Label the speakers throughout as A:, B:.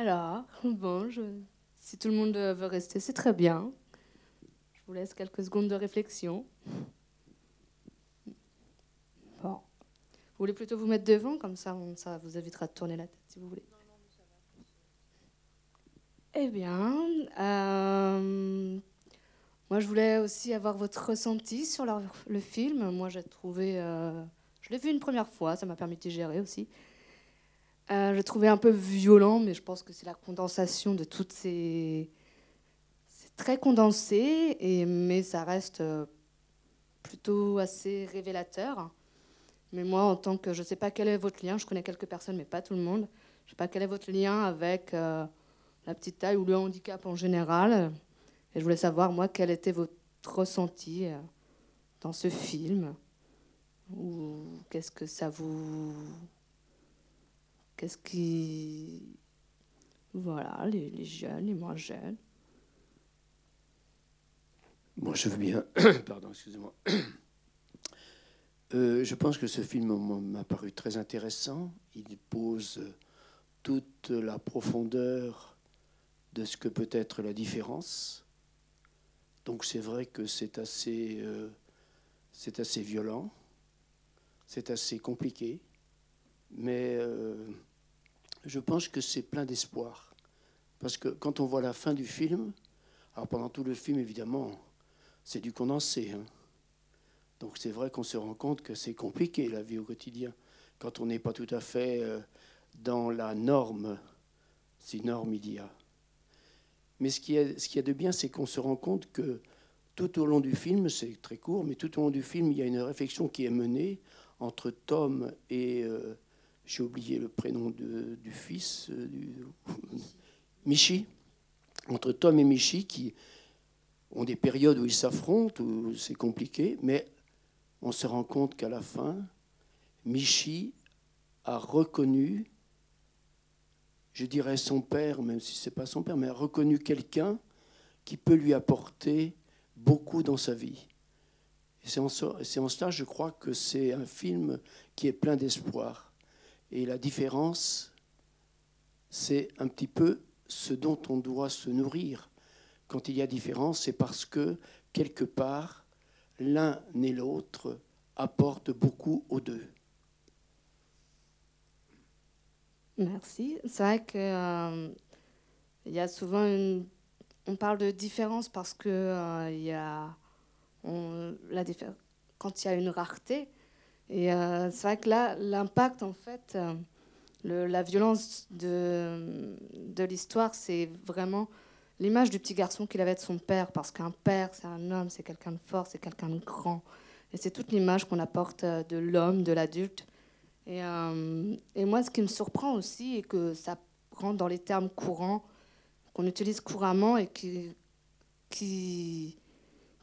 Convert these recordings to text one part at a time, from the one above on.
A: Alors, bon, si tout le monde veut rester, c'est très bien. Je vous laisse quelques secondes de réflexion. Bon. Vous voulez plutôt vous mettre devant, comme ça, ça vous évitera de tourner la tête, si vous voulez. Eh bien, euh, moi je voulais aussi avoir votre ressenti sur le film. Moi j'ai trouvé, euh, je l'ai vu une première fois, ça m'a permis de gérer aussi. Euh, j'ai trouvé un peu violent, mais je pense que c'est la condensation de toutes ces. C'est très condensé, mais ça reste euh, plutôt assez révélateur. Mais moi, en tant que. Je ne sais pas quel est votre lien, je connais quelques personnes, mais pas tout le monde. Je ne sais pas quel est votre lien avec euh, la petite taille ou le handicap en général. Et je voulais savoir, moi, quel était votre ressenti dans ce film Ou qu'est-ce que ça vous Qu'est-ce qui. Voilà, les, jeunes, les moins jeunes.
B: Moi, je veux bien. Pardon, excusez-moi. Euh, je pense que ce film m'a paru très intéressant. Il pose toute la profondeur de ce que peut être la différence. Donc c'est vrai que c'est assez, euh, c'est assez violent, c'est assez compliqué, mais euh, je pense que c'est plein d'espoir. Parce que quand on voit la fin du film, alors pendant tout le film, évidemment, c'est du condensé. Hein. Donc c'est vrai qu'on se rend compte que c'est compliqué la vie au quotidien. Quand on n'est pas tout à fait euh, dans la norme, si norme il y a. Mais ce qui est, ce qui est de bien, c'est qu'on se rend compte que tout au long du film, c'est très court, mais tout au long du film, il y a une réflexion qui est menée entre Tom et, euh, j'ai oublié le prénom du fils, euh, du, Michi, entre Tom et Michi, qui ont des périodes où ils s'affrontent, où c'est compliqué, mais on se rend compte qu'à la fin, Michi a reconnu, je dirais son père, même si ce n'est pas son père, mais a reconnu quelqu'un qui peut lui apporter beaucoup dans sa vie. Et c'est en, en cela, je crois, que c'est un film qui est plein d'espoir. Et la différence, c'est un petit peu ce dont on doit se nourrir. Quand il y a différence, c'est parce que, quelque part, l'un et l'autre apportent beaucoup aux deux.
A: Merci. C'est vrai qu'il euh, y a souvent une... On parle de différence parce que euh, y a la quand il y a une rareté, et euh, c'est vrai que là, l'impact, en fait, euh, la violence de, l'histoire, c'est vraiment l'image du petit garçon qu'il avait de son père, parce qu'un père, c'est un homme, c'est quelqu'un de fort, c'est quelqu'un de grand. Et c'est toute l'image qu'on apporte euh, de l'homme, de l'adulte. Et, et, moi, ce qui me surprend aussi, est que ça rentre dans les termes courants, qu'on utilise couramment et qui, qui,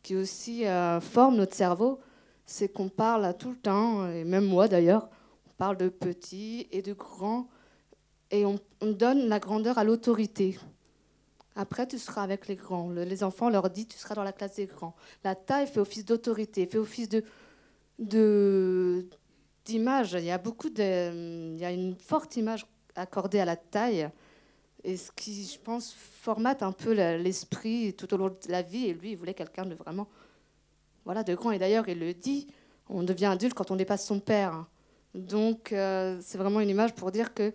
A: qui aussi forment notre cerveau c'est qu'on parle tout le temps, et même moi d'ailleurs, on parle de petit et de grand, et on, donne la grandeur à l'autorité. Après, tu seras avec les grands. les enfants leur dit, tu seras dans la classe des grands. La taille fait office d'autorité, fait office de, d'image. Il y a beaucoup de, il y a une forte image accordée à la taille, et ce qui, je pense, formate un peu l'esprit tout au long de la vie. Et lui, il voulait quelqu'un de vraiment voilà, de grand. Et d'ailleurs, il le dit, on devient adulte quand on dépasse son père. Donc, euh, c'est vraiment une image pour dire que,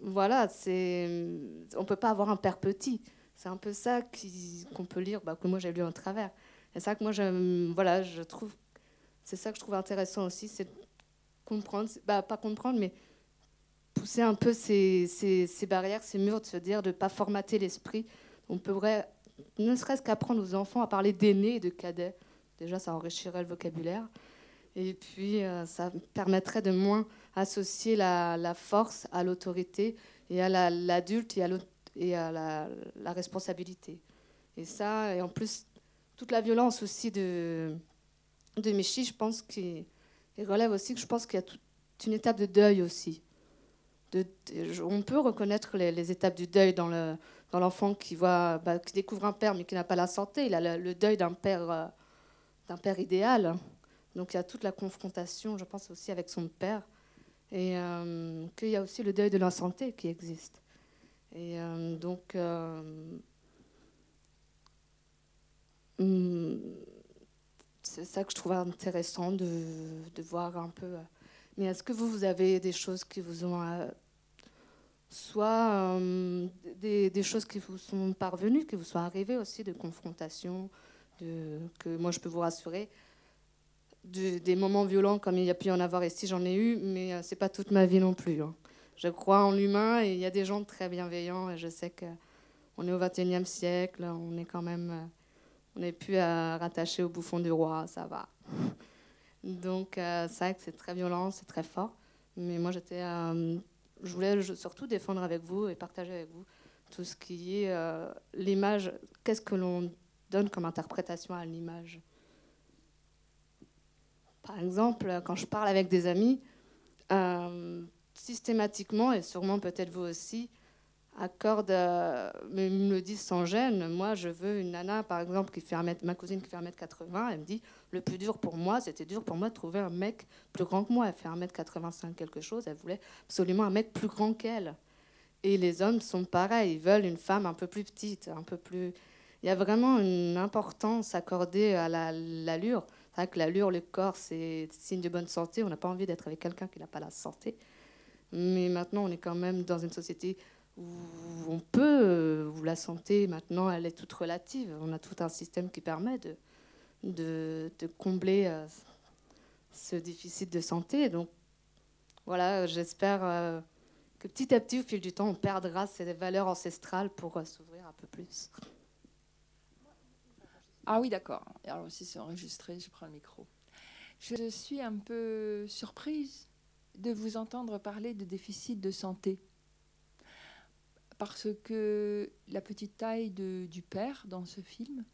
A: voilà, c'est, on peut pas avoir un père petit. C'est un peu ça qu'on peut lire, bah, que moi j'ai lu en travers. Et ça que moi, voilà, je trouve, c'est ça que je trouve intéressant aussi, c'est comprendre, bah, pas comprendre, mais pousser un peu ces, ces, barrières, ces murs, de se dire de ne pas formater l'esprit. On pourrait, ne serait-ce qu'apprendre aux enfants à parler d'aînés et de cadets. Déjà, ça enrichirait le vocabulaire. Et puis, euh, ça permettrait de moins associer la, force à l'autorité et à l'adulte et à, la, responsabilité. Et ça, et en plus, toute la violence aussi de, de Michi, je pense qu'il relève aussi que je pense qu'il y a toute une étape de deuil aussi. On peut reconnaître les, étapes du deuil dans l'enfant qui, bah, qui découvre un père mais qui n'a pas la santé. Il a le, deuil d'un père. Euh, d'un père idéal. Donc il y a toute la confrontation, je pense aussi avec son père, et euh, qu'il y a aussi le deuil de la santé qui existe. Et euh, Donc, hum, c'est ça que je trouve intéressant de, voir un peu. Mais est-ce que vous, vous avez des choses qui vous ont soit euh, des, des, choses qui vous sont parvenues, qui vous sont arrivées aussi, de confrontation, que moi je peux vous rassurer. des moments violents comme il y a pu en avoir ici, j'en ai eu, mais euh, c'est pas toute ma vie non plus. Hein. Je crois en l'humain et il y a des gens très bienveillants et je sais qu'on est au XXIe siècle, on est quand même, euh, on n'est plus à rattacher au bouffon du roi, ça va. Donc c'est vrai que c'est très violent, c'est très fort, mais moi j'étais je voulais surtout défendre avec vous et partager avec vous tout ce qui est euh, l'image. Qu'est-ce que l'on donne comme interprétation à l'image Par exemple, quand je parle avec des amis, euh, systématiquement, et sûrement peut-être vous aussi, accorde, euh, me le disent sans gêne. Moi, je veux une nana, par exemple, qui fait un mètre, ma cousine qui fait 1m80, elle me dit le plus dur pour moi, c'était dur pour moi de trouver un mec plus grand que moi. Elle fait 1m85 quelque chose, elle voulait absolument un mec plus grand qu'elle. Et les hommes sont pareils, ils veulent une femme un peu plus petite, un peu plus. Il y a vraiment une importance accordée à l'allure. c'est vrai que l'allure, le corps, c'est signe de bonne santé. On n'a pas envie d'être avec quelqu'un qui n'a pas la santé. Mais maintenant, on est quand même dans une société on peut, euh, où la santé maintenant, elle est toute relative. On a tout un système qui permet de, combler euh, ce déficit de santé. Donc voilà, j'espère euh, que petit à petit, au fil du temps, on perdra ces valeurs ancestrales pour s'ouvrir un peu plus.
C: Ah oui, d'accord. Alors si c'est enregistré, je prends le micro. Je suis un peu surprise de vous entendre parler de déficit de santé parce que la petite taille de, du père dans ce film,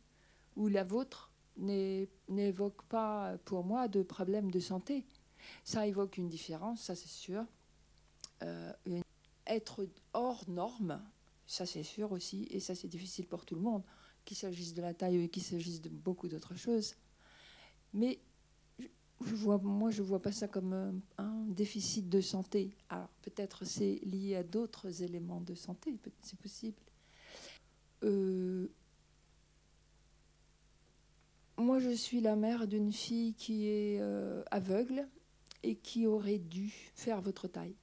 C: ou la vôtre, n'évoque pas pour moi de problème de santé. Ça évoque une différence, ça c'est sûr. Euh, être hors norme, ça c'est sûr aussi, et ça c'est difficile pour tout le monde, qu'il s'agisse de la taille ou qu'il s'agisse de beaucoup d'autres choses. Mais je vois, moi, je ne vois pas ça comme un, déficit de santé. Alors, peut-être c'est lié à d'autres éléments de santé, c'est possible. Euh, moi, je suis la mère d'une fille qui est euh, aveugle et qui aurait dû faire votre taille,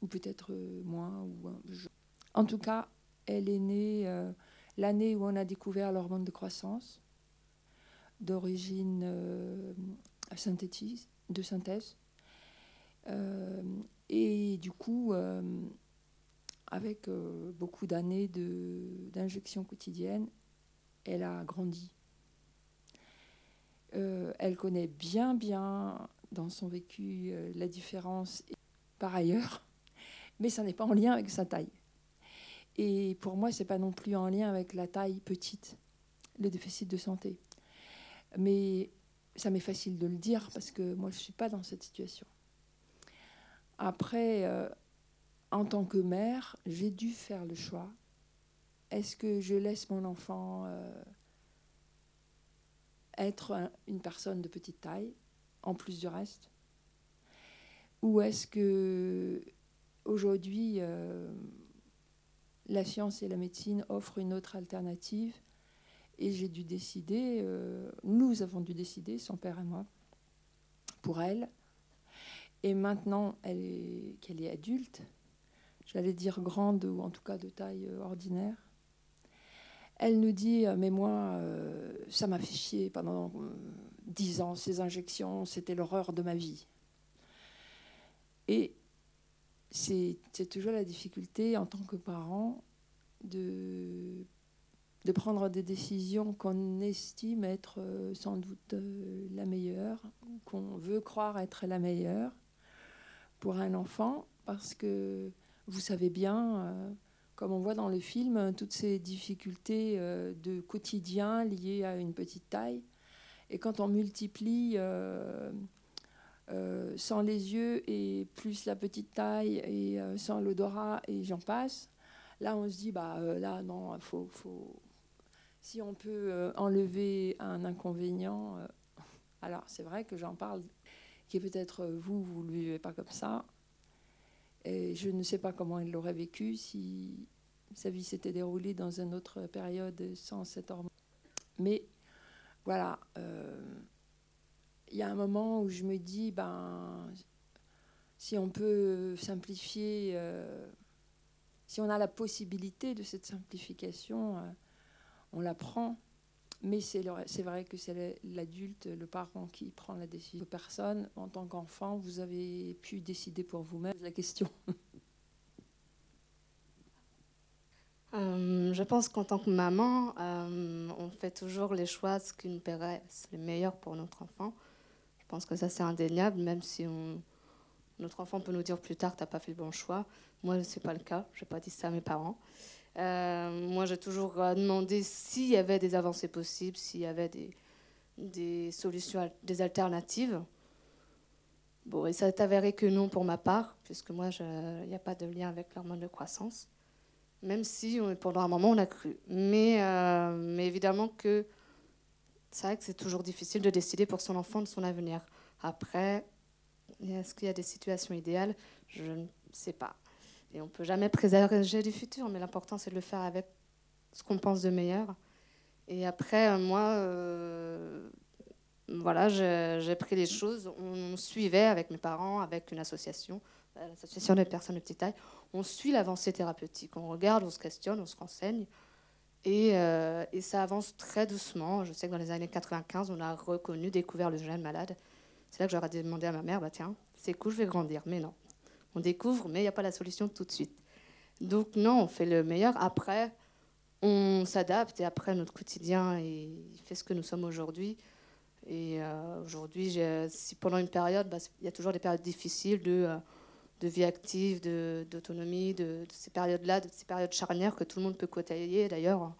C: ou peut-être euh, moins. Ou, en tout cas, elle est née l'année où on a découvert l'hormone de croissance, d'origine synthétise, de synthèse. Euh, et du coup, euh, avec euh, beaucoup d'années d'injections quotidiennes, elle a grandi. elle connaît bien, bien dans son vécu la différence par ailleurs, mais ça n'est pas en lien avec sa taille. Et pour moi, c'est pas non plus en lien avec la taille petite, le déficit de santé. Mais ça m'est facile de le dire parce que moi, je ne suis pas dans cette situation. Après, euh, en tant que mère, j'ai dû faire le choix. Est-ce que je laisse mon enfant euh, être une personne de petite taille, en plus du reste? Ou est-ce que aujourd'hui, euh, la science et la médecine offrent une autre alternative et j'ai dû décider, euh, nous avons dû décider, son père et moi, pour elle. Et maintenant qu'elle est, adulte, j'allais dire grande ou en tout cas de taille euh, ordinaire, elle nous dit, euh, mais moi, ça m'a fait chier pendant dix ans, ces injections, c'était l'horreur de ma vie. Et c'est, toujours la difficulté en tant que parent de de prendre des décisions qu'on estime être euh, sans doute euh, la meilleure, qu'on veut croire être la meilleure pour un enfant, parce que vous savez bien, euh, comme on voit dans le film, toutes ces difficultés de quotidien liées à une petite taille. Et quand on multiplie sans les yeux et plus la petite taille et sans l'odorat et j'en passe, là on se dit, bah là non, faut, faut si on peut euh, enlever un inconvénient, euh, alors c'est vrai que j'en parle, qui peut-être euh, vous, vous ne le vivez pas comme ça. Et je ne sais pas comment il l'aurait vécu si, sa vie s'était déroulée dans une autre période sans cette hormone. Mais voilà, euh, il y a un moment où je me dis, ben, si on peut simplifier, euh, si on a la possibilité de cette simplification, euh, on la prend. Mais c'est vrai que c'est l'adulte, le parent qui prend la décision. Personne, en tant qu'enfant, vous avez pu décider pour vous-même la question.
A: Euh, je pense qu'en tant que maman, euh, on fait toujours les choix qui nous paraissent les meilleurs pour notre enfant. Je pense que ça, c'est indéniable, même si notre enfant peut nous dire plus tard, tu n'as pas fait le bon choix. Moi, ce n'est pas le cas. Je n'ai pas dit ça à mes parents. Euh, moi, j'ai toujours demandé s'il y avait des avancées possibles, s'il y avait des, des solutions, des alternatives. Bon, et ça s'est avéré que non pour ma part, puisque moi, il n'y a pas de lien avec l'hormone de croissance même si pendant un moment on a cru. Mais, euh, mais évidemment que c'est vrai que c'est toujours difficile de décider pour son enfant de son avenir. Après, est-ce qu'il y a des situations idéales? Je ne sais pas. Et on ne peut jamais présager du futur, mais l'important c'est de le faire avec ce qu'on pense de meilleur. Et après, euh, moi, euh, voilà, j'ai pris les choses. On suivait avec mes parents, avec une association, l'association des personnes de petite taille on suit l'avancée thérapeutique. On regarde, on se questionne, on se renseigne. Et, euh, et, ça avance très doucement. Je sais que dans les années 95, on a reconnu, découvert le jeune malade. C'est là que j'aurais demandé à ma mère, bah tiens, c'est cool, je vais grandir. Mais non, on découvre, mais il n'y a pas la solution tout de suite. Donc non, on fait le meilleur. Après, on s'adapte et après, notre quotidien il fait ce que nous sommes aujourd'hui. Et euh, aujourd'hui, si pendant une période, bah, il y a toujours des périodes difficiles de... Euh, de vie active, d'autonomie, de, ces périodes-là, de ces périodes charnières que tout le monde peut côtoyer d'ailleurs,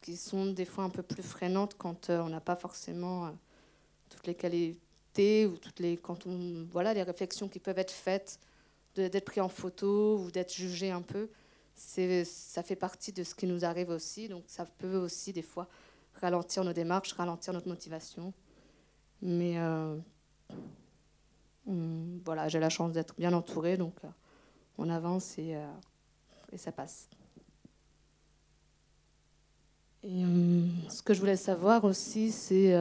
A: qui sont des fois un peu plus freinantes quand euh, on n'a pas forcément euh, toutes les qualités ou toutes les quand on voilà les réflexions qui peuvent être faites d'être pris en photo ou d'être jugé un peu. Ça fait partie de ce qui nous arrive aussi, donc ça peut aussi des fois ralentir nos démarches, ralentir notre motivation. Mais euh, voilà, j'ai la chance d'être bien entourée, donc euh, on avance et, euh, et ça passe. Et euh, ce que je voulais savoir aussi, c'est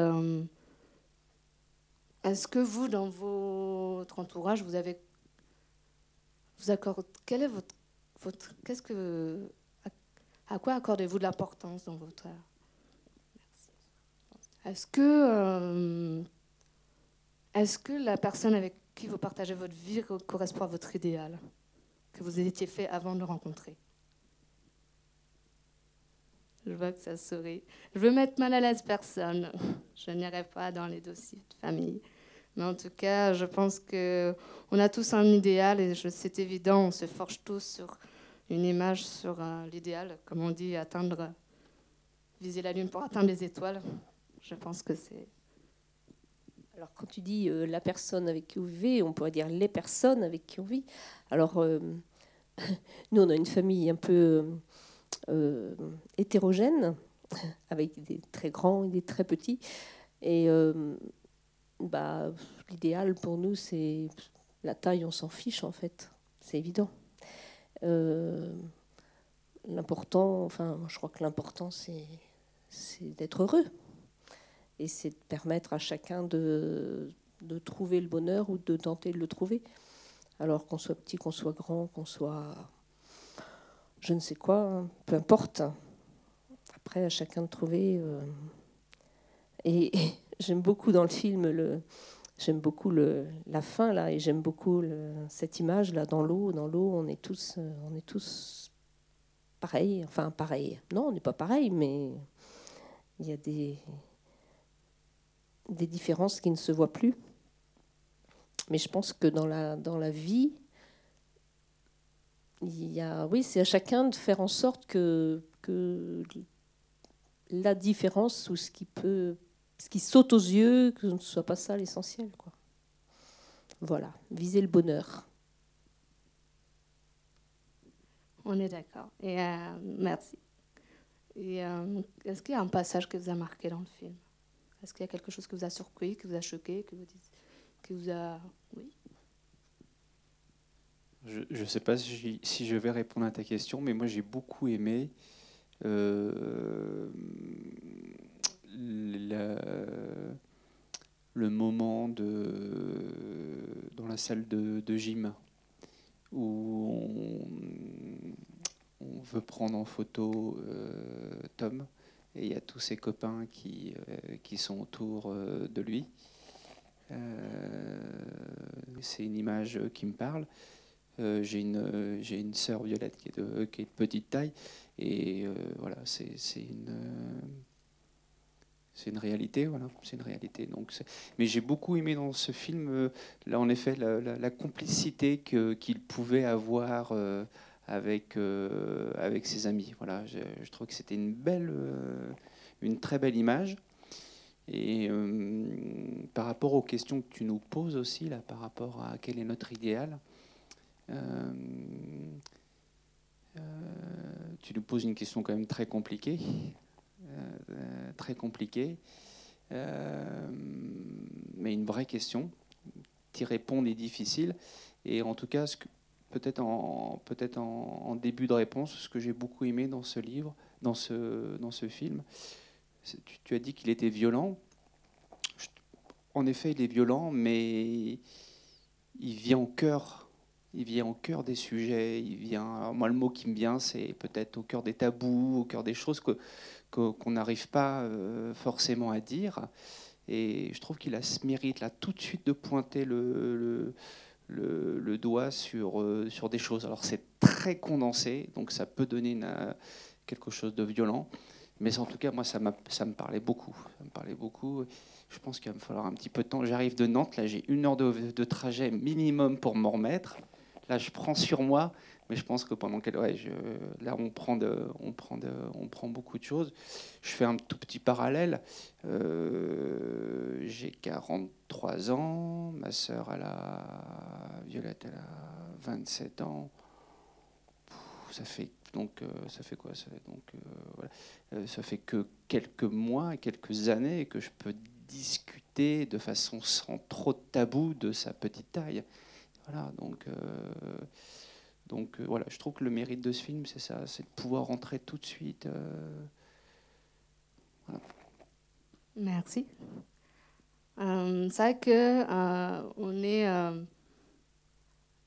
A: est-ce que vous, dans votre entourage, vous avez vous accordez quel est votre, votre qu'est-ce que à, quoi accordez-vous de l'importance dans votre Est-ce que est-ce que la personne avec qui vous partagez votre vie correspond à votre idéal que vous étiez fait avant de le rencontrer? Je vois que ça sourit. Je veux mettre mal à l'aise personne. Je n'irai pas dans les dossiers de famille. Mais en tout cas, je pense qu'on a tous un idéal et c'est évident, on se forge tous sur une image, sur euh, l'idéal, comme on dit, atteindre, viser la lune pour atteindre les étoiles. Je pense que c'est
D: alors, quand tu dis euh, la personne avec qui vous vivez, on pourrait dire les personnes avec qui on vit. Alors, euh, nous, on a une famille un peu euh, hétérogène, avec des très grands et des très petits. Et bah, l'idéal pour nous, c'est la taille, on s'en fiche en fait. C'est évident. l'important, enfin, je crois que l'important, c'est d'être heureux et c'est de permettre à chacun de, trouver le bonheur ou de tenter de le trouver. Alors qu'on soit petit, qu'on soit grand, qu'on soit je ne sais quoi, hein, peu importe. Après, à chacun de trouver. Euh, et, j'aime beaucoup dans le film j'aime beaucoup la fin là, et j'aime beaucoup cette image là dans l'eau. Dans l'eau, on est tous, on est tous pareils. Enfin, pareils. Non, on n'est pas pareils, mais il y a des, des différences qui ne se voient plus. Mais je pense que dans la, dans la vie, il y a, oui, c'est à chacun de faire en sorte que, que la différence ou ce qui peut, ce qui saute aux yeux, que ce ne soit pas ça l'essentiel, quoi. Voilà, viser le bonheur.
A: On est d'accord. Et euh, merci. Euh, est-ce qu'il y a un passage que vous a marqué dans le film? Est-ce qu'il y a quelque chose qui vous a surpris, qui vous a choqué, qui vous, qui vous a... Oui?
E: Je ne sais pas si, si, je vais répondre à ta question, mais moi j'ai beaucoup aimé euh, le moment de, dans la salle de, gym où on, veut prendre en photo euh, Tom il y a tous ses copains qui, euh, qui sont autour de lui. c'est une image qui me parle. j'ai une, j'ai une sœur Violette qui est, de, qui est petite taille et euh, voilà, c'est une euh, c'est une réalité, voilà, c'est une réalité. Donc, mais j'ai beaucoup aimé dans ce film, euh, là en effet, la, complicité qu'il pouvait avoir avec avec ses amis. Voilà, je, trouve que c'était une belle, une très belle image. Et par rapport aux questions que tu nous poses aussi là, par rapport à quel est notre idéal. Euh, tu nous poses une question quand même très compliquée, euh, très compliquée, euh, mais une vraie question. T'y répondre est difficile. Et en tout cas, peut-être en, début de réponse, ce que j'ai beaucoup aimé dans ce livre, dans ce, film, tu, as dit qu'il était violent. En effet, il est violent, mais il vient au cœur il vient au cœur des sujets, il vient, moi le mot qui me vient, c'est peut-être au cœur des tabous, au cœur des choses que, qu'on n'arrive pas euh, forcément à dire. Et je trouve qu'il a ce mérite là tout de suite de pointer le, le, doigt sur, euh, sur des choses. Alors c'est très condensé, donc ça peut donner une, quelque chose de violent. Mais en tout cas, moi, ça, ça me parlait beaucoup. Ça me parlait beaucoup. Je pense qu'il va me falloir un petit peu de temps. J'arrive de Nantes, là j'ai une heure de, de trajet minimum pour m'en remettre. Là, je prends sur moi, mais je pense que pendant qu'elle, là, on prend, de, on, prend on prend beaucoup de choses. Je fais un tout petit parallèle. Euh, j'ai 43 ans, ma sœur, elle a, Violette, elle a 27 ans. Ça fait donc euh, ça fait quoi ça fait, donc euh, voilà. ça fait que quelques mois, quelques années que je peux discuter de façon sans trop de tabou de sa petite taille. Voilà, donc, donc euh, voilà, je trouve que le mérite de ce film, c'est ça, c'est de pouvoir rentrer tout de suite. Euh,
A: Merci. c'est vrai que on est,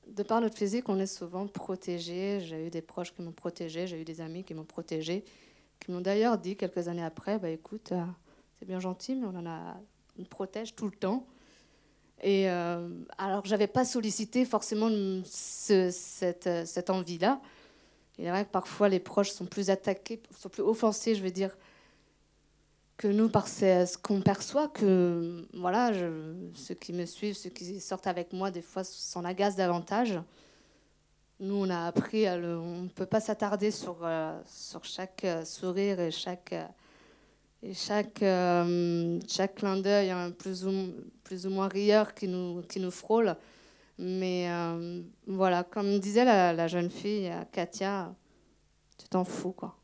A: de par notre physique, on est souvent protégé. J'ai eu des proches qui m'ont protégé, j'ai eu des amis qui m'ont protégé, qui m'ont d'ailleurs dit quelques années après, bah écoute, c'est bien gentil, mais on en a, on protège tout le temps. Et euh, alors, j'avais pas sollicité forcément cette, cette envie-là. Il est vrai que parfois les proches sont plus attaqués, sont plus offensés, je veux dire, que nous par ce qu'on perçoit. Que voilà, ceux qui me suivent, ceux qui sortent avec moi, des fois s'en agacent davantage. Nous, on a appris, on ne peut pas s'attarder sur, euh, sur chaque sourire et chaque et chaque, euh, chaque clin d'œil, un plus, ou, plus ou moins rieur qui nous, qui nous frôle. Mais euh, voilà, comme disait la, jeune fille, Katia, tu t'en fous, quoi.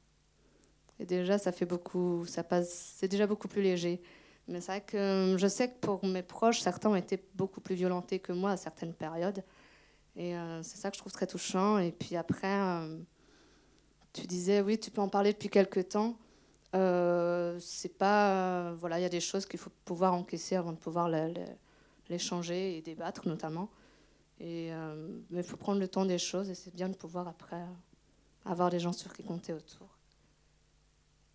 A: Et déjà, ça fait beaucoup, ça passe, c'est déjà beaucoup plus léger. Mais c'est vrai que je sais que pour mes proches, certains ont été beaucoup plus violentés que moi à certaines périodes. Et euh, c'est ça que je trouve très touchant. Et puis après, tu disais, oui, tu peux en parler depuis quelques temps. Euh, c'est pas. voilà, il y a des choses qu'il faut pouvoir encaisser avant de pouvoir les, changer et débattre, notamment. Et, euh, mais il faut prendre le temps des choses et c'est bien de pouvoir après avoir des gens sur qui compter autour.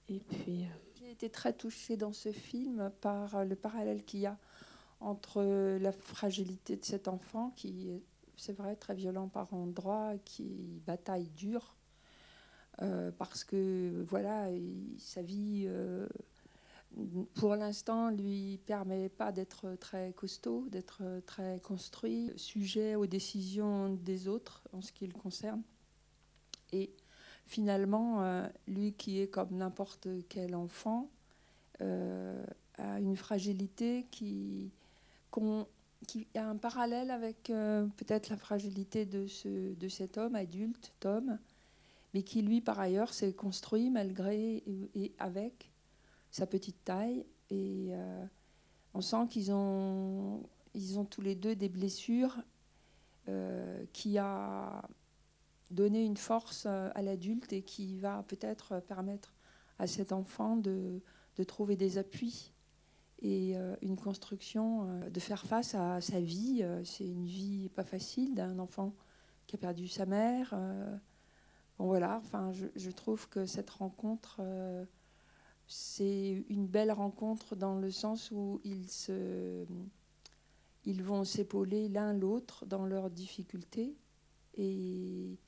C: Et puis. Euh, J'ai été très touchée dans ce film par le parallèle qu'il y a entre la fragilité de cet enfant qui est, c'est vrai, très violent par endroits, qui bataille dur euh, parce que voilà, sa vie, euh, pour l'instant, lui permet pas d'être très costaud, d'être très construit, sujet aux décisions des autres en ce qui le concerne. Et finalement, euh, lui qui est comme n'importe quel enfant, a une fragilité qui, qui a un parallèle avec peut-être la fragilité de, ce, de cet homme adulte, Tom, mais qui lui, par ailleurs, s'est construit malgré et avec sa petite taille. Et euh, on sent qu'ils ont, ils ont tous les deux des blessures qui a donné une force à l'adulte et qui va peut-être permettre à cet enfant de trouver des appuis et une construction, de faire face à sa vie. C'est une vie pas facile d'un enfant qui a perdu sa mère. Voilà, enfin, je, trouve que cette rencontre c'est une belle rencontre dans le sens où ils, se, ils vont s'épauler l'un l'autre dans leurs difficultés. Et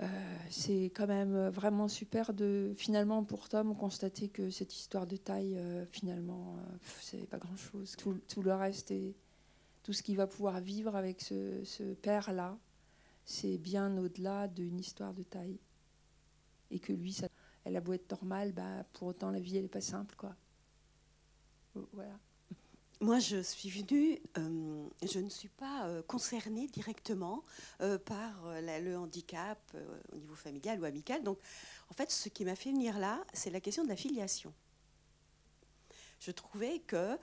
C: euh, c'est quand même vraiment super de finalement pour Tom constater que cette histoire de taille, euh, finalement, euh, c'est pas grand-chose. Tout, le reste et tout ce qu'il va pouvoir vivre avec ce, ce père-là, c'est bien au-delà d'une histoire de taille. Et que lui, ça elle a beau être normale, bah, pour autant la vie elle n'est pas simple quoi. Voilà.
F: Moi, je suis venue, euh, je ne suis pas euh, concernée directement euh, par le handicap au niveau familial ou amical. Donc, en fait, ce qui m'a fait venir là, c'est la question de la filiation je trouvais que euh,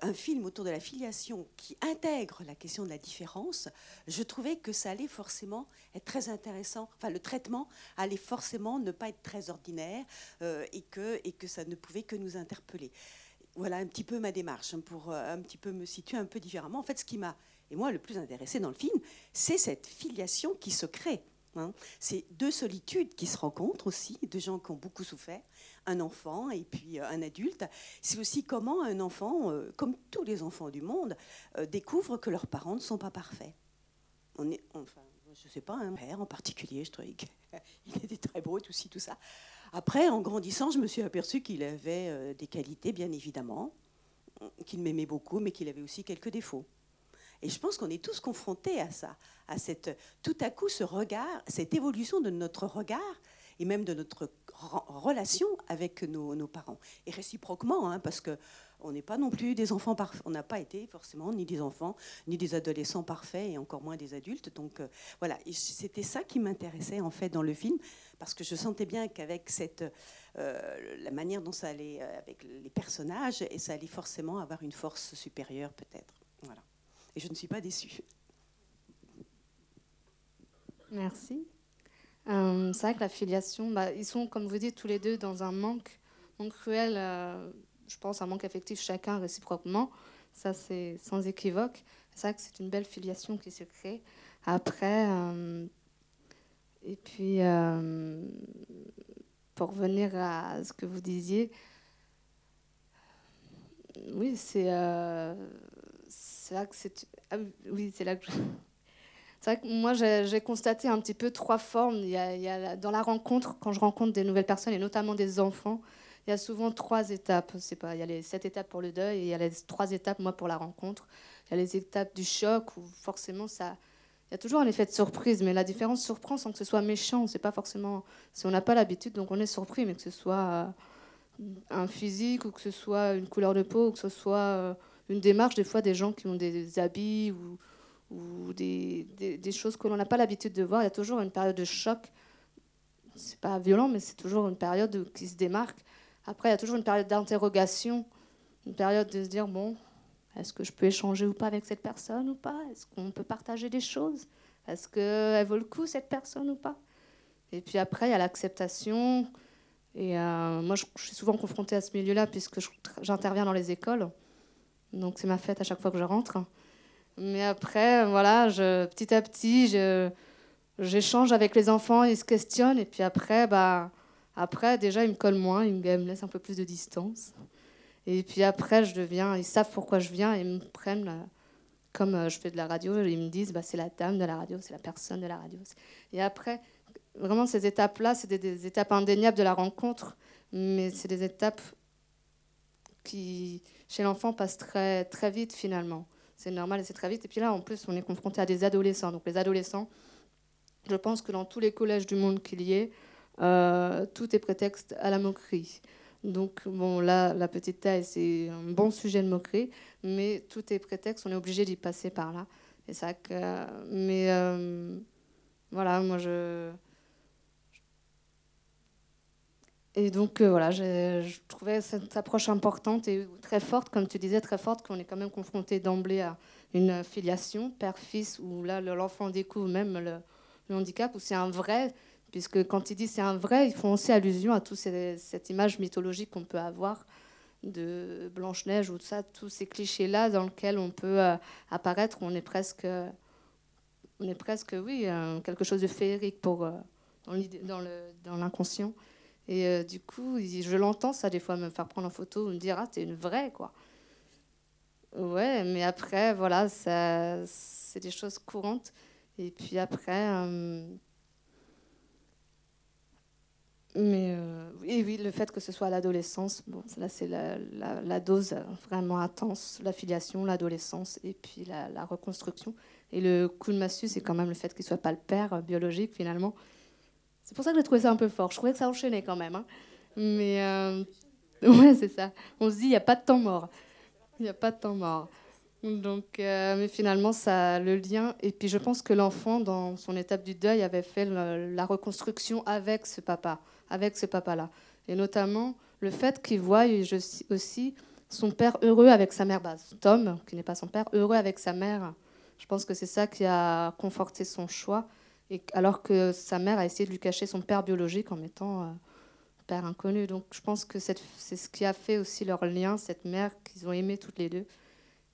F: un film autour de la filiation qui intègre la question de la différence, je trouvais que ça allait forcément être très intéressant. Enfin, le traitement allait forcément ne pas être très ordinaire euh, et, que, et que ça ne pouvait que nous interpeller. Voilà un petit peu ma démarche hein, pour euh, un petit peu me situer un peu différemment. En fait, ce qui m'a et moi le plus intéressé dans le film, c'est cette filiation qui se crée. Hein. C'est deux solitudes qui se rencontrent aussi, deux gens qui ont beaucoup souffert, un enfant et puis euh, un adulte. C'est aussi comment un enfant, euh, comme tous les enfants du monde, euh, découvre que leurs parents ne sont pas parfaits. On est, enfin, je ne sais pas, un père en particulier, je trouvais qu'il était très beau, tout tout ça. Après, en grandissant, je me suis aperçu qu'il avait des qualités, bien évidemment, qu'il m'aimait beaucoup, mais qu'il avait aussi quelques défauts. Et je pense qu'on est tous confrontés à ça, à cette, tout à coup ce regard, cette évolution de notre regard et même de notre relation avec nos, parents. Et réciproquement, hein, parce que on n'est pas non plus des enfants parfaits. On n'a pas été forcément ni des enfants, ni des adolescents parfaits, et encore moins des adultes. Donc euh, voilà, c'était ça qui m'intéressait en fait dans le film, parce que je sentais bien qu'avec euh, la manière dont ça allait euh, avec les personnages, et ça allait forcément avoir une force supérieure peut-être. Voilà. Et je ne suis pas déçue.
A: Merci. Euh, c'est vrai que la filiation, bah, ils sont, comme vous dites, tous les deux dans un manque, manque cruel, euh, je pense, un manque affectif chacun réciproquement. Ça, c'est sans équivoque. C'est vrai que c'est une belle filiation qui se crée. Après, euh, et puis, pour revenir à ce que vous disiez, oui, c'est c'est là que c'est. Ah oui, c'est là que. C'est vrai que moi, j'ai constaté un petit peu trois formes. Il y, a, dans la rencontre, quand je rencontre des nouvelles personnes, et notamment des enfants, il y a souvent trois étapes. Pas, il y a les sept étapes pour le deuil, et il y a les trois étapes, moi, pour la rencontre. Il y a les étapes du choc, où forcément, ça, il y a toujours un effet de surprise, mais la différence surprend sans que ce soit méchant. C'est pas forcément, si on n'a pas l'habitude, donc on est surpris, mais que ce soit euh, un physique ou que ce soit une couleur de peau ou que ce soit euh, une démarche, des fois, des gens qui ont des habits ou, ou des, des, choses que l'on n'a pas l'habitude de voir. Il y a toujours une période de choc. C'est pas violent, mais c'est toujours une période qui se démarque. Après, il y a toujours une période d'interrogation, une période de se dire bon, est-ce que je peux échanger ou pas avec cette personne ou pas? Est-ce qu'on peut partager des choses? Est-ce qu'elle vaut le coup, cette personne ou pas? Et puis après, il y a l'acceptation. Et euh, moi, je, je, suis souvent confrontée à ce milieu-là puisque j'interviens dans les écoles. Donc c'est ma fête à chaque fois que je rentre. Mais après, voilà, petit à petit, j'échange avec les enfants, ils se questionnent. Et puis après, bah, après déjà, ils me collent moins, ils me, laissent un peu plus de distance. Et puis après, je deviens, ils savent pourquoi je viens, ils me prennent, comme euh, je fais de la radio, ils me disent, bah, c'est la dame de la radio, c'est la personne de la radio. Et après, vraiment, ces étapes-là, c'est des, étapes indéniables de la rencontre, mais c'est des étapes qui, chez l'enfant, passent très, très vite finalement c'est normal et c'est très vite. Et puis là, en plus, on est confronté à des adolescents. Donc les adolescents, je pense que dans tous les collèges du monde qu'il y ait, euh, tout est prétexte à la moquerie. Donc bon, là, la petite taille, c'est un bon sujet de moquerie, mais tout est prétexte, on est obligé d'y passer par là. Ça mais euh, voilà, moi je Et donc euh, voilà, je, trouvais cette approche importante et très forte, comme tu disais, très forte, qu'on est quand même confronté d'emblée à une filiation père-fils, où là l'enfant découvre même le, le handicap, où c'est un vrai, puisque quand il dit c'est un vrai, ils font aussi allusion à toute cette image mythologique qu'on peut avoir de Blanche-Neige ou de ça, tous ces clichés-là dans lesquels on peut euh, apparaître, on est presque, on est presque, oui, euh, quelque chose de féerique pour, euh, dans l'inconscient. Et du coup, je l'entends ça des fois me faire prendre en photo, me dire ah t'es une vraie quoi. Ouais, mais après voilà, c'est des choses courantes. Et puis après. Mais euh, oui, le fait que ce soit à l'adolescence, bon, là c'est la, la, dose vraiment intense, l'affiliation, l'adolescence et puis la, la, reconstruction. Et le coup de massue, c'est quand même le fait qu'il soit pas le père euh, biologique finalement. C'est pour ça que j'ai trouvé ça un peu fort. Je trouvais que ça enchaînait quand même. Hein. Mais euh, ouais, c'est ça. On se dit, il n'y a pas de temps mort. Il n'y a pas de temps mort. Donc, euh, mais finalement, ça le lien. Et puis, je pense que l'enfant, dans son étape du deuil, avait fait la reconstruction avec ce papa avec ce papa-là. Et notamment le fait qu'il voit aussi son père heureux avec sa mère, bah, Tom, qui n'est pas son père, heureux avec sa mère. Je pense que c'est ça qui a conforté son choix, alors que sa mère a essayé de lui cacher son père biologique en mettant euh, père inconnu. Donc je pense que c'est ce qui a fait aussi leur lien, cette mère qu'ils ont aimé toutes les deux.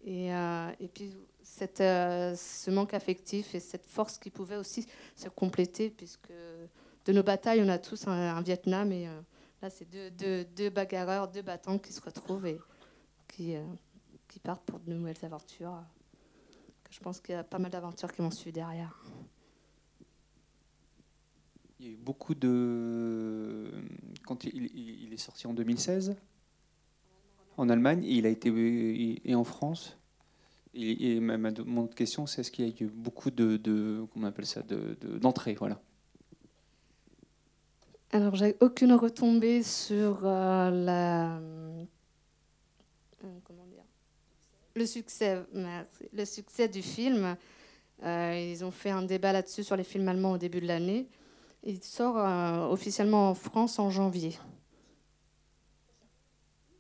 A: Et, euh, puis euh, ce manque affectif et cette force qui pouvait aussi se compléter, puisque de nos batailles, on a tous un, Vietnam. Et euh, là, c'est deux, bagarreurs, deux battants qui se retrouvent et qui, qui partent pour de nouvelles aventures. je pense qu'il y a pas mal d'aventures qui m'ont suivi derrière.
E: Il y a eu beaucoup de. Quand il, il est sorti en 2016 en Allemagne, et il a été et en France. Et, ma, mon autre question, c'est est-ce qu'il y a eu beaucoup de, de comment appelle ça, d'entrées, de, voilà.
A: Alors, j'ai aucune retombée sur euh, la. Euh, comment dire Le succès, le succès du film. Euh, ils ont fait un débat là-dessus sur les films allemands au début de l'année. Il sort officiellement en France en janvier.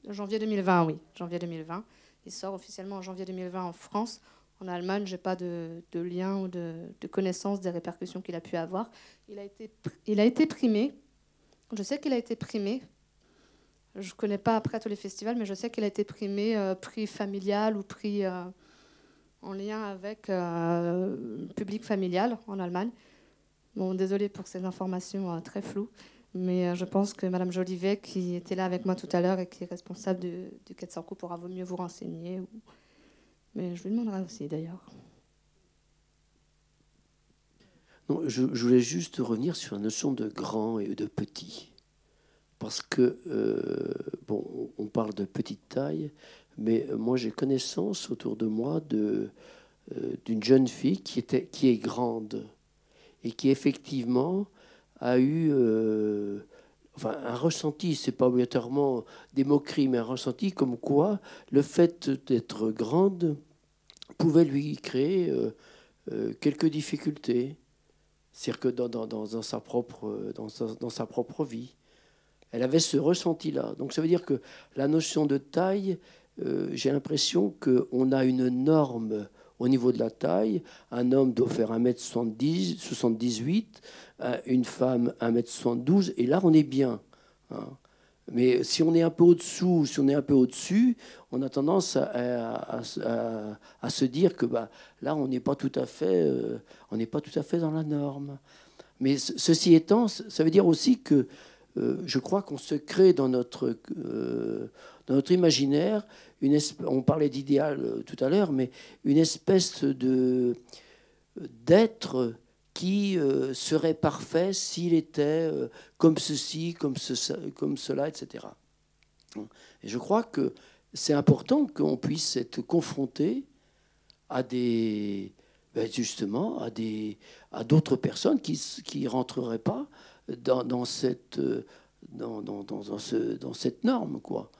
A: Janvier 2020, oui, janvier 2020. Il sort officiellement en janvier 2020 en France. En Allemagne, je n'ai pas de, lien ou de, de connaissance des répercussions qu'il a pu avoir. Il a été, il a été primé je sais qu'il a été primé. Je ne connais pas après tous les festivals, mais je sais qu'il a été primé, euh, prix familial ou prix euh, en lien avec euh, public familial en Allemagne. Bon, désolé pour ces informations très floues, mais je pense que Madame Jolivet, qui était là avec moi tout à l'heure et qui est responsable du, du Quai pourra mieux vous renseigner. Mais je lui demanderai aussi d'ailleurs.
B: je, voulais juste revenir sur la notion de grand et de petit. Parce que, euh, bon, on parle de petite taille, mais moi j'ai connaissance autour de moi de, euh, d'une jeune fille qui, était, qui est grande et qui effectivement a eu euh, enfin, un ressenti, c'est pas obligatoirement des moqueries, mais un ressenti comme quoi le fait d'être grande pouvait lui créer quelques difficultés. C'est-à-dire que dans, dans, sa propre, dans, dans sa propre vie, elle avait ce ressenti-là. Donc ça veut dire que la notion de taille, euh, j'ai l'impression qu'on a une norme au niveau de la taille. Un homme doit faire 1m70, 78, euh, une femme 1m72, et là on est bien. Hein. Mais si on est un peu au-dessous, si on est un peu au-dessus, on a tendance à, se dire que bah, là, on n'est pas tout à fait, euh, pas tout à fait dans la norme. Mais ceci étant, ça veut dire aussi que euh, je crois qu'on se crée dans notre, dans notre imaginaire, on parlait d'idéal tout à l'heure, mais une espèce de d'être qui euh, serait parfait s'il était euh, comme ceci, comme, ce, comme cela, etc. Et je crois que c'est important qu'on puisse être confronté à des, ben, justement, à des, à d'autres personnes qui qui rentreraient pas dans, cette, dans, dans, dans, ce, dans cette norme, quoi.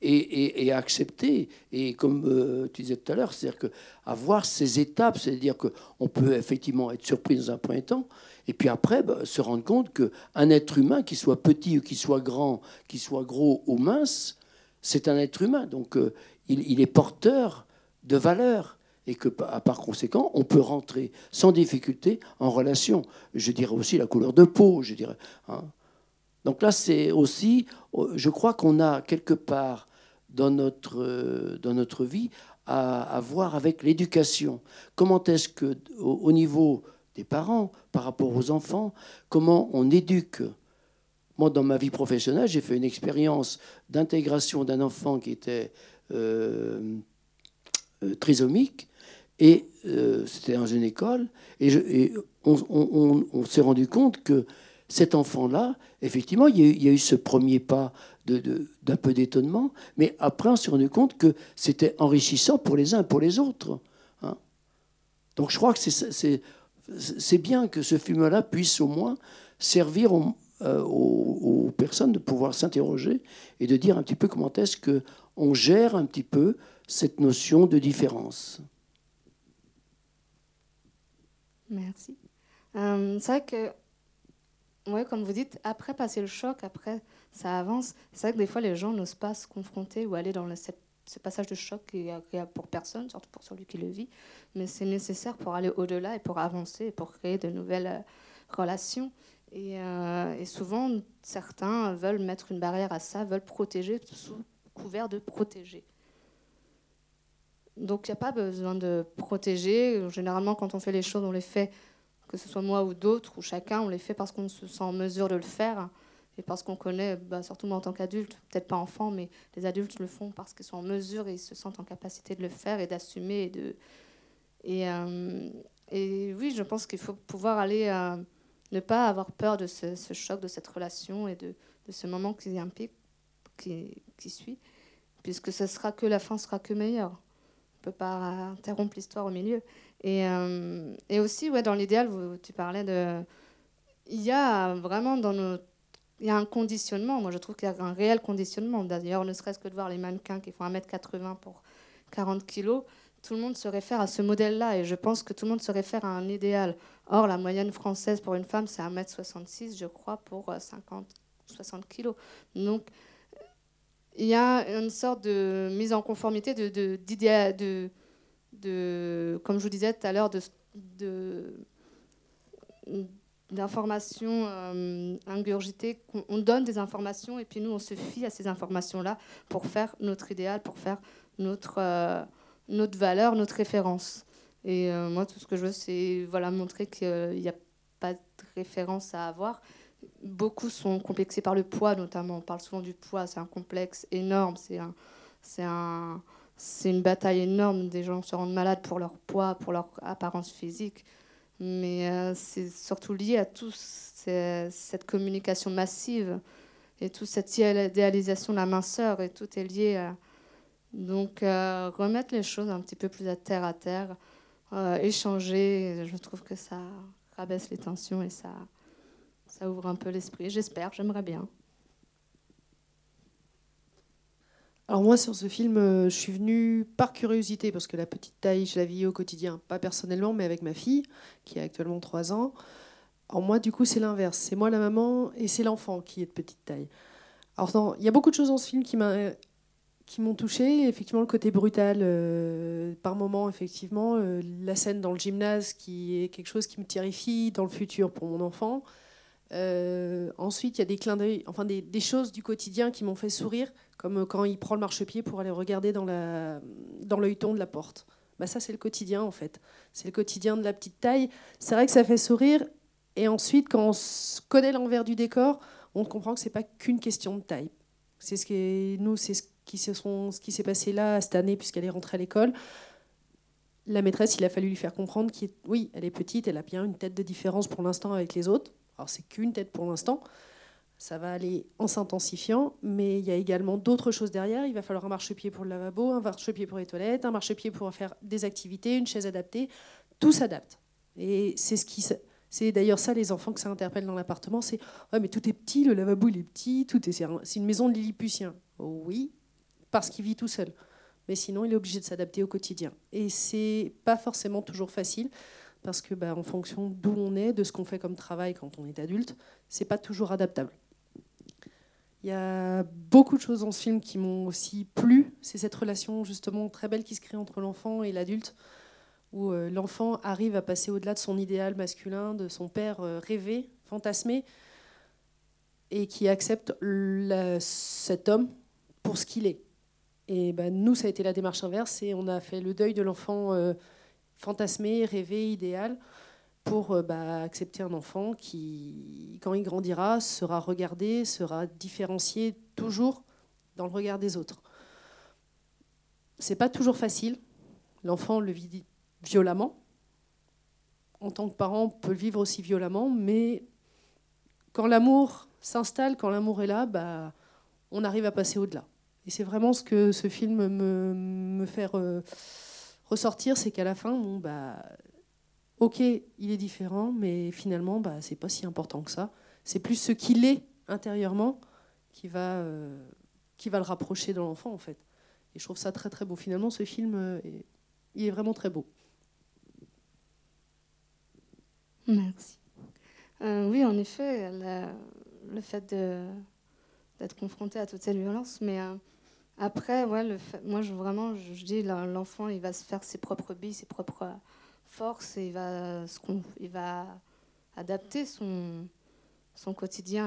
B: Et, accepter. Et comme euh, tu disais tout à l'heure, c'est-à-dire que avoir ces étapes, c'est-à-dire qu'on peut effectivement être surpris dans un premier temps, et puis après bah, se rendre compte qu'un être humain, qu'il soit petit ou qu'il soit grand, qu'il soit gros ou mince, c'est un être humain. Donc euh, il, est porteur de valeurs et que par conséquent, on peut rentrer sans difficulté en relation. Je dirais aussi la couleur de peau, je dirais. Hein. Donc là, c'est aussi, je crois qu'on a quelque part dans notre, dans notre vie à, voir avec l'éducation. Comment est-ce que, au, niveau des parents, par rapport aux enfants, comment on éduque? Moi, dans ma vie professionnelle, j'ai fait une expérience d'intégration d'un enfant qui était euh, euh, trisomique, et euh, c'était dans une école, et, on s'est rendu compte que cet enfant-là, effectivement, il y, a eu, ce premier pas d'un peu d'étonnement, mais après, on s'est rendu compte que c'était enrichissant pour les uns et pour les autres. Hein. Donc je crois que c'est bien que ce film-là puisse au moins servir euh, aux, personnes de pouvoir s'interroger et de dire un petit peu comment est-ce qu'on gère un petit peu cette notion de différence.
A: Merci. Euh, c'est vrai que oui, comme vous dites, après passer le choc, après ça avance. C'est vrai que des fois les gens n'osent pas se confronter ou aller dans ce passage de choc qui est agréable pour personne, surtout pour celui qui le vit. Mais c'est nécessaire pour aller au-delà et pour avancer et pour créer de nouvelles euh, relations. Euh, et, souvent, certains veulent mettre une barrière à ça, veulent protéger sous couvert de protéger. Donc il n'y a pas besoin de protéger. Généralement, quand on fait les choses, on les fait que ce soit moi ou d'autres, ou chacun, on les fait parce qu'on se sent en mesure de le faire et parce qu'on connaît, bah, surtout moi en tant qu'adulte, peut-être pas enfant, mais les adultes le font parce qu'ils sont en mesure et ils se sentent en capacité de le faire et d'assumer. Et, de... et, euh, oui, je pense qu'il faut pouvoir aller, euh, ne pas avoir peur de ce, choc, de cette relation et de, ce moment qui qui, qui suit, puisque ce sera que la fin sera que meilleure. On peut pas interrompre l'histoire au milieu. Et, euh, et aussi, ouais, dans l'idéal, tu parlais de. Il y a vraiment dans nos. Il y a un conditionnement. Moi, je trouve qu'il y a un réel conditionnement. D'ailleurs, ne serait-ce que de voir les mannequins qui font 1m80 pour 40 kg, tout le monde se réfère à ce modèle-là. Et je pense que tout le monde se réfère à un idéal. Or, la moyenne française pour une femme, c'est 1m66, je crois, pour 50, 60 kg. Donc, il y a une sorte de mise en conformité de, comme je vous disais tout à l'heure, d'informations euh, ingurgitées. On donne des informations et puis nous, on se fie à ces informations-là pour faire notre idéal, pour faire notre, euh, notre valeur, notre référence. Et euh, moi, tout ce que je veux, c'est voilà, montrer qu'il n'y a pas de référence à avoir. Beaucoup sont complexés par le poids, notamment. On parle souvent du poids, c'est un complexe énorme. C'est un, c'est un, c'est une bataille énorme. Des gens se rendent malades pour leur poids, pour leur apparence physique. Mais euh, c'est surtout lié à toute cette communication massive et toute cette idéalisation de la minceur. Et tout est lié à. Donc, euh, remettre les choses un petit peu plus à terre à terre, euh, échanger, je trouve que ça rabaisse les tensions et ça, ça ouvre un peu l'esprit. J'espère, j'aimerais bien.
G: Alors moi, sur ce film, euh, je suis venue par curiosité, parce que la petite taille, je la vis au quotidien, pas personnellement, mais avec ma fille, qui a actuellement 3 ans. Alors moi, du coup, c'est l'inverse. C'est moi la maman et c'est l'enfant qui est de petite taille. Alors il y a beaucoup de choses dans ce film qui m'ont touché. Effectivement, le côté brutal, euh, par moment, effectivement. Euh, la scène dans le gymnase, qui est quelque chose qui me terrifie dans le futur pour mon enfant. Ensuite, il y a des clins d'œil, enfin des, choses du quotidien qui m'ont fait sourire comme quand il prend le marchepied pour aller regarder dans l'œilleton de la porte. Bah ça, c'est le quotidien, en fait. C'est le quotidien de la petite taille. C'est vrai que ça fait sourire. Et ensuite, quand on connaît l'envers du décor, on comprend que ce n'est pas qu'une question de taille. C'est ce qui nous, c'est ce qui s'est passé là cette année, puisqu'elle est rentrée à l'école. La maîtresse, il a fallu lui faire comprendre qu'elle oui, elle est petite, elle a bien une tête de différence pour l'instant avec les autres. Alors, c'est qu'une tête pour l'instant. Ça va aller en s'intensifiant, mais il y a également d'autres choses derrière. Il va falloir un marchepied pour le lavabo, un marchepied pour les toilettes, un marchepied pour faire des activités, une chaise adaptée. Tout s'adapte. Et c'est d'ailleurs ça les enfants que ça interpelle dans l'appartement, c'est ouais mais tout est petit, le lavabo il est petit, tout est c'est une maison de lilliputien. oui, parce qu'il vit tout seul. Mais sinon, il est obligé de s'adapter au quotidien. Et c'est pas forcément toujours facile parce que, bah, en fonction d'où on est, de ce qu'on fait comme travail quand on est adulte, c'est pas toujours adaptable. Il y a beaucoup de choses dans ce film qui m'ont aussi plu. C'est cette relation justement très belle qui se crée entre l'enfant et l'adulte, où euh, l'enfant arrive à passer au-delà de son idéal masculin, de son père euh, rêvé, fantasmé, et qui accepte cet homme pour ce qu'il est. Et ben, nous, ça a été la démarche inverse, et on a fait le deuil de l'enfant euh, fantasmé, rêvé, idéal, pour euh, bah, accepter un enfant qui, quand il grandira, sera regardé, sera différencié toujours dans le regard des autres. C'est pas toujours facile. L'enfant le vit violemment. En tant que parent, on peut le vivre aussi violemment, mais quand l'amour s'installe, quand l'amour est là, bah, on arrive à passer au-delà. Et c'est vraiment ce que ce film me, me fait ressortir, c'est qu'à la fin, bon, bah, ok, il est différent, mais finalement, bah, c'est pas si important que ça. C'est plus ce qu'il est intérieurement qui va, euh, qui va le rapprocher de l'enfant, en fait. Et je trouve ça très très beau. Finalement, ce film, euh, il est vraiment très beau.
A: Merci. Euh, oui, en effet, le fait d'être confronté à toute cette violence, mais après, moi, je, vraiment, je, dis, l'enfant, il va se faire ses propres billes, ses propres forces, et il va, adapter son, quotidien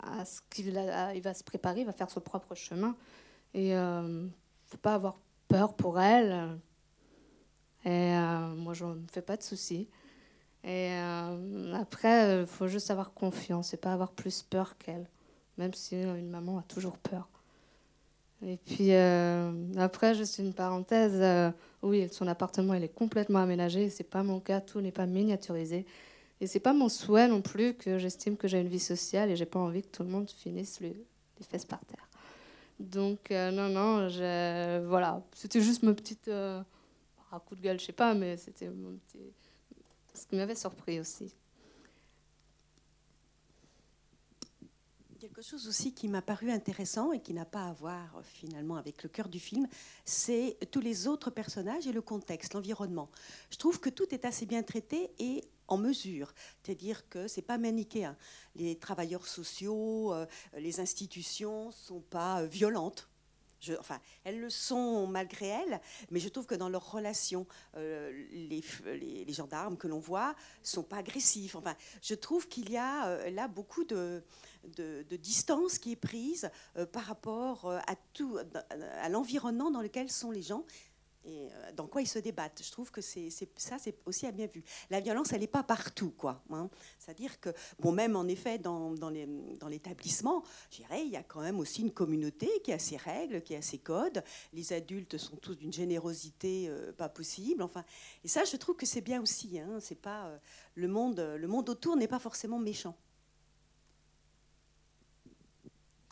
A: à, ce qu'il il va se préparer, il va faire son propre chemin. Et il euh, faut pas avoir peur pour elle. Et euh, moi, je ne fais pas de soucis. Et euh, après, il faut juste avoir confiance et pas avoir plus peur qu'elle, même si une maman a toujours peur. Et puis euh, après, juste une parenthèse, euh, oui, son appartement il est complètement aménagé. C'est pas mon cas, tout n'est pas miniaturisé. Et c'est pas mon souhait non plus que j'estime que j'ai une vie sociale et j'ai pas envie que tout le monde finisse les, fesses par terre. Donc euh, non, non, voilà, c'était juste mon petit un coup de gueule, je sais pas, mais c'était mon petit, ce qui m'avait surpris aussi.
F: Quelque chose aussi qui m'a paru intéressant et qui n'a pas à voir euh, finalement avec le cœur du film, c'est tous les autres personnages et le contexte, l'environnement. Je trouve que tout est assez bien traité et en mesure, c'est-à-dire que c'est pas manichéen. Les travailleurs sociaux, euh, les institutions sont pas euh, violentes enfin, elles le sont malgré elles, mais je trouve que dans leurs relations, les, gendarmes que l'on voit sont pas agressifs. Enfin, je trouve qu'il y a là beaucoup de, de, distance qui est prise euh, par rapport euh, à tout, à l'environnement dans lequel sont les gens et euh, dans quoi ils se débattent. Je trouve que c'est, ça, c'est aussi à bien vu. La violence, elle n'est pas partout, quoi. Hein. C'est-à-dire que, bon, même en effet, dans, dans, les, dans l'établissement, il y a quand même aussi une communauté qui a ses règles, qui a ses codes. Les adultes sont tous d'une générosité pas possible. Enfin, et ça, je trouve que c'est bien aussi. Hein. C'est pas le monde, le monde autour n'est pas forcément méchant.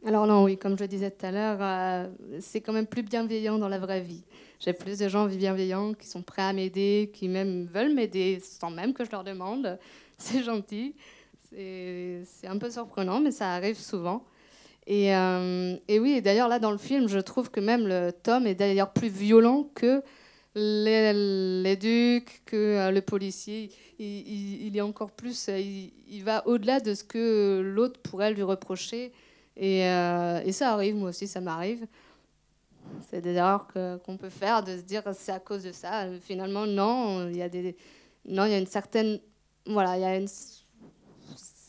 A: Alors non, oui, comme je le disais tout à l'heure, euh, c'est quand même plus bienveillant dans la vraie vie. J'ai plus de gens bienveillants qui sont prêts à m'aider, qui même veulent m'aider sans même que je leur demande. C'est gentil. C'est un peu surprenant, mais ça arrive souvent. Et, euh, et oui, d'ailleurs là dans le film, je trouve que même le Tom est d'ailleurs plus violent que l'éduc, que euh, le policier. Il, il, est encore plus, il, il va au-delà de ce que l'autre pourrait lui reprocher. Euh, et, ça arrive, moi aussi, ça m'arrive. C'est des erreurs qu'on peut faire, de se dire c'est à cause de ça. Finalement, non, il y a, des, non, il y a une certaine. Voilà, il y a une,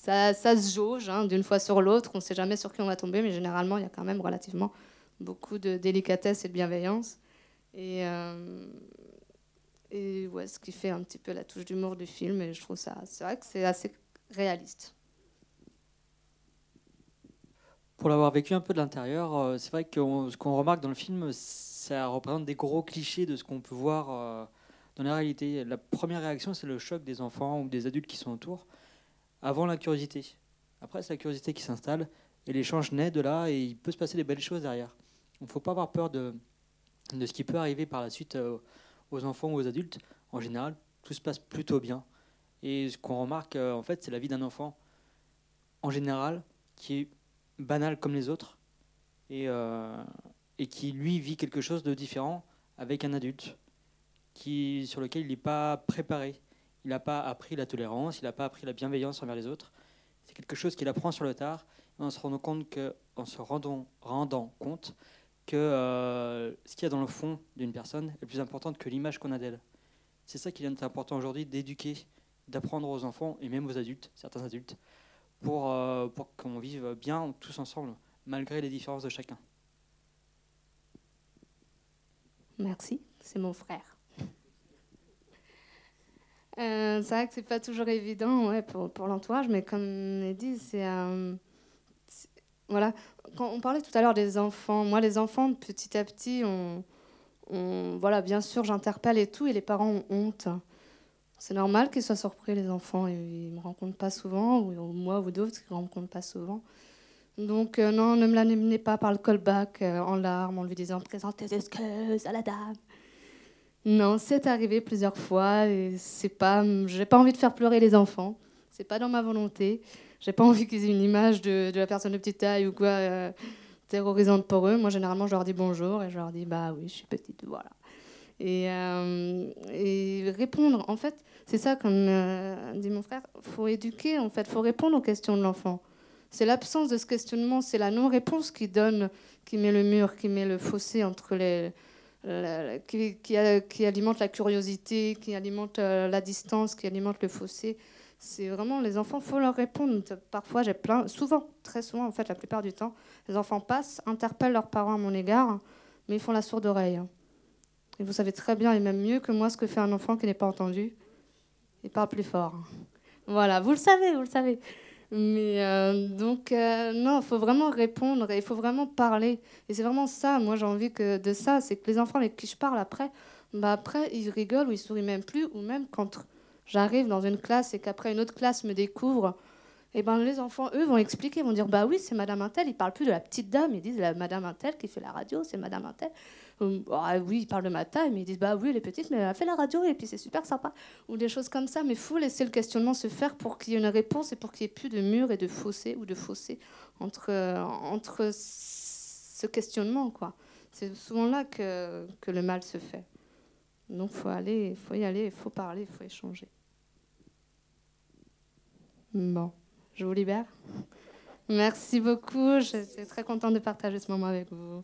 A: ça, se jauge hein, d'une fois sur l'autre. On ne sait jamais sur qui on va tomber, mais généralement, il y a quand même relativement beaucoup de délicatesse et de bienveillance. Et, euh, ce qui fait un petit peu la touche d'humour du film. Et je trouve ça, c'est vrai que c'est assez réaliste
H: pour l'avoir vécu un peu de l'intérieur, euh, c'est vrai que ce qu'on remarque dans le film, ça représente des gros clichés de ce qu'on peut voir euh, dans la réalité. La première réaction, c'est le choc des enfants ou des adultes qui sont autour, avant la curiosité. Après, c'est la curiosité qui s'installe et l'échange naît de là et il peut se passer des belles choses derrière. Il ne faut pas avoir peur de, de ce qui peut arriver par la suite euh, aux enfants ou aux adultes. En général, tout se passe plutôt bien. Et ce qu'on remarque, en fait, c'est la vie d'un enfant, en général, qui est banal comme les autres. Et, euh, et qui lui vit quelque chose de différent avec un adulte qui, sur lequel il n'est pas préparé. Il n'a pas appris la tolérance, il n'a pas appris la bienveillance envers les autres. C'est quelque chose qu'il apprend sur le tard, en se rendant compte que, se rendant, rendant compte que euh, ce qu'il y a dans le fond d'une personne est plus important que l'image qu'on a d'elle. C'est ça qui est important aujourd'hui, d'éduquer, d'apprendre aux enfants et même aux adultes, certains adultes, pour, euh, pour qu'on vive bien tous ensemble, malgré les différences de chacun.
A: Merci, c'est mon frère. Euh, c'est vrai que c'est pas toujours évident pour, pour l'entourage, mais comme on dit, c'est. Voilà. Quand on parlait tout à l'heure des enfants, moi, les enfants, petit à petit, on voilà, bien sûr, j'interpelle et tout, et les parents ont honte. C'est normal qu'ils soient surpris, les enfants. Ils ne me rencontrent pas souvent, ou, moi ou d'autres qui ne me rencontrent pas souvent. Donc, euh, non, ne me l'amenez pas par le callback en larmes en lui disant Présentez des excuses à la dame. Non, c'est arrivé plusieurs fois et c'est pas, j'ai pas envie de faire pleurer les enfants. C'est pas dans ma volonté. J'ai pas envie qu'ils aient une image de, la personne de petite taille ou quoi euh, terrorisante pour eux. Moi, généralement, je leur dis bonjour et je leur dis bah oui, je suis petite, voilà. Et, euh, et répondre, en fait, c'est ça comme euh, dit mon frère. Faut éduquer, en fait, faut répondre aux questions de l'enfant. C'est l'absence de ce questionnement, c'est la non-réponse qui donne, qui met le mur, qui met le fossé entre les qui, alimente la curiosité, qui alimente euh, la distance, qui alimente le fossé. C'est vraiment les enfants, faut leur répondre. Parfois, j'ai plein, souvent, très souvent, en fait, la plupart du temps, les enfants passent, interpellent leurs parents à mon égard, mais ils font la sourde oreille. Et vous savez très bien, et même mieux que moi, ce que fait un enfant qui n'est pas entendu. Il parle plus fort. Voilà, vous le savez, vous le savez. Mais euh, donc, euh, non, il faut vraiment répondre et il faut vraiment parler. Et c'est vraiment ça, moi j'ai envie que de ça, c'est que les enfants avec qui je parle après, bah après, ils rigolent ou ils sourient même plus, ou même quand j'arrive dans une classe et qu'après une autre classe me découvre, et ben les enfants, eux, vont expliquer, vont dire Bah oui, c'est Madame Intel, ils parlent plus de la petite dame, ils disent la Madame Intel qui fait la radio, c'est Madame Intel. Ah oui, ils parlent de ma taille, mais ils disent bah oui, elle est petite, mais elle a fait la radio et puis c'est super sympa. Ou des choses comme ça. Mais il faut laisser le questionnement se faire pour qu'il y ait une réponse et pour qu'il n'y ait plus de mur et de fossé ou de fossé entre, entre ce questionnement. quoi. C'est souvent là que, que le mal se fait. Donc il faut faut y aller, il faut parler, il faut échanger. Bon, je vous libère. Merci beaucoup. J'étais très contente de partager ce moment avec vous.